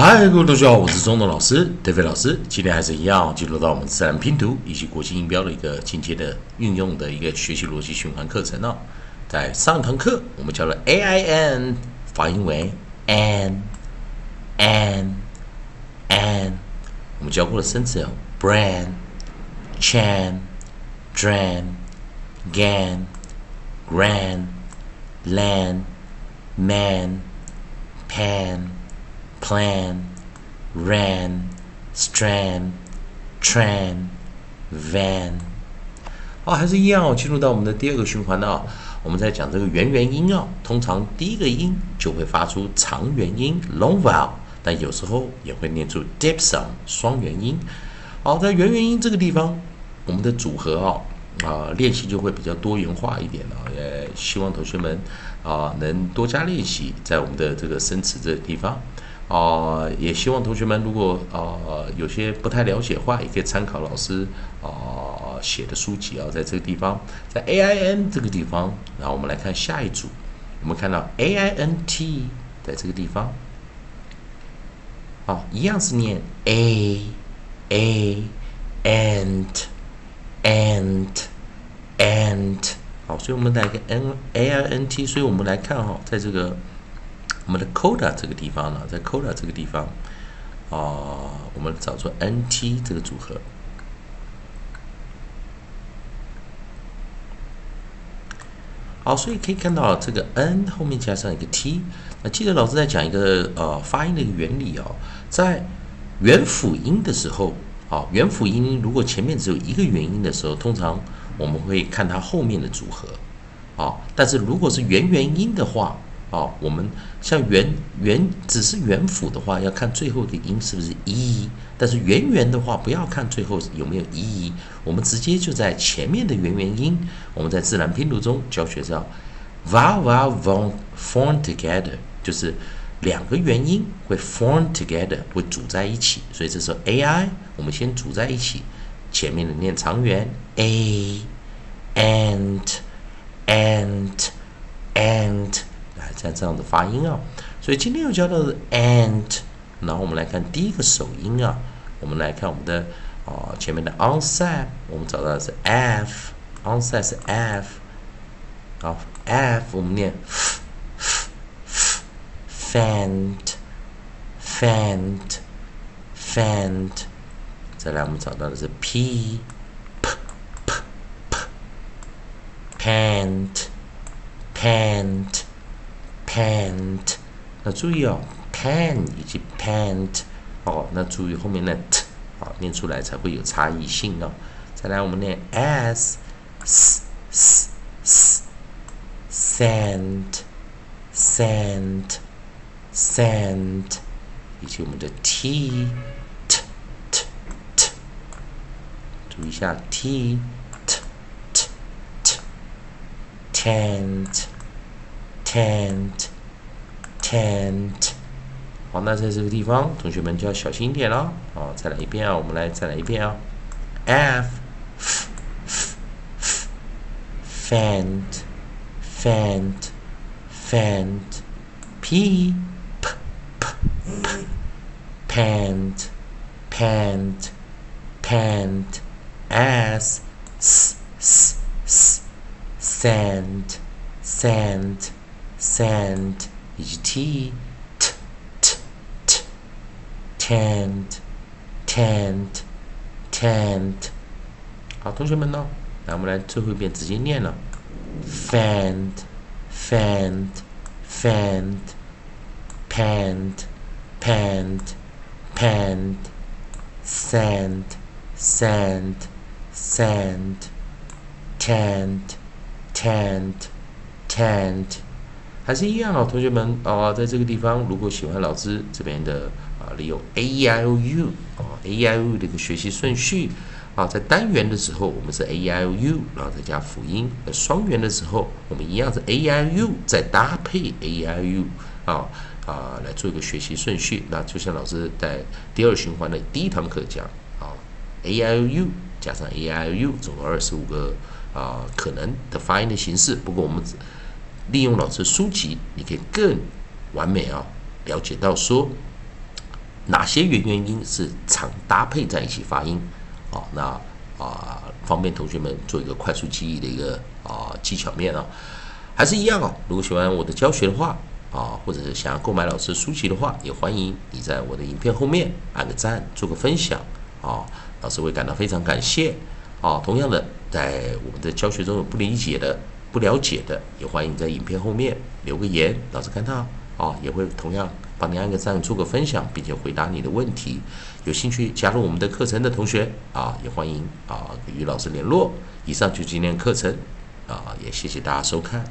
嗨，各位同学好，我是中东老师德飞老师。今天还是一样，进入到我们自然拼读以及国际音标的一个进阶的运用的一个学习逻辑循环课程哦。在上堂课，我们教了 A I N 发音为 n n n 我们教过了生词有 brand chan dran gan gran lan man pan plan, ran, strand, tran, van。好，还是一样哦。进入到我们的第二个循环的、哦。我们在讲这个元元音啊，通常第一个音就会发出长元音 long vowel，但有时候也会念出 diphthong 双元音。好，在元元音这个地方，我们的组合啊啊练习就会比较多元化一点了。也希望同学们啊能多加练习，在我们的这个生词这个地方。啊，也希望同学们如果啊有些不太了解的话，也可以参考老师啊写的书籍啊，在这个地方，在 A I N 这个地方，然后我们来看下一组，我们看到 A I N T 在这个地方，好，一样是念 A A and and and，好，所以我们来个 N A I N T，所以我们来看哈，在这个。我们的 coda 这个地方呢，在 coda 这个地方啊，我们找出 nt 这个组合。好，所以可以看到这个 n 后面加上一个 t。那记得老师在讲一个呃发音的一个原理哦，在元辅音的时候，啊，元辅音如果前面只有一个元音的时候，通常我们会看它后面的组合，啊，但是如果是元元音的话，哦，我们像元元只是元辅的话，要看最后的音是不是一；但是元元的话，不要看最后有没有一，我们直接就在前面的元元音。我们在自然拼读中教学叫 vowel vowel von form together，就是两个元音会 form together 会组在一起。所以这时候 a i 我们先组在一起，前面的念长元 a and and and。像这样的发音啊，所以今天要教到的 and，然后我们来看第一个首音啊，我们来看我们的啊前面的 onset，我们找到的是 f，onset 是 f，好 f 我们念 f，fant，fant，fant，再来我们找到的是 p，p p p，pant，pant pant，那注意哦，pan 以及 pant，哦，那注意后面的 t，好念出来才会有差异性哦。再来我们念 s，s，s，sand，sand，sand，以及我们的 t，t，t，t，注意一下 t，t，t，t，tent。tent tent 好，那在这个地方，同学们就要小心一点了。好，再来一遍啊！我们来再来一遍啊！f fant fant fant p p p pant pant pant s s s s sand sand sand 以及 t t t t tent tent tent 好，同学们呢？来，我们来最后一遍直接念了：fant fant fant pant pant pant sand sand sand tent tent tent 还是一样啊，同学们啊，在这个地方，如果喜欢老师这边的啊，利用 A E I O U 啊，A I O U 的一个学习顺序啊，在单元的时候，我们是 A I O U，然后再加辅音；双元的时候，我们一样是 A I O U，再搭配 A I O U 啊啊，来做一个学习顺序。那就像老师在第二循环的第一堂课讲啊，A I O U 加上 A I O U，总共二十五个啊可能的发音的形式。不过我们只利用老师书籍，你可以更完美啊，了解到说哪些元元音是常搭配在一起发音？哦，那啊，方便同学们做一个快速记忆的一个啊技巧面啊，还是一样哦。如果喜欢我的教学的话啊，或者是想要购买老师书籍的话，也欢迎你在我的影片后面按个赞，做个分享啊，老师会感到非常感谢啊。同样的，在我们的教学中有不理解的、不了解的，也欢迎在影片后面留个言，老师看到啊，也会同样。帮你按个赞，做个分享，并且回答你的问题。有兴趣加入我们的课程的同学啊，也欢迎啊与老师联络。以上就是今天课程啊，也谢谢大家收看。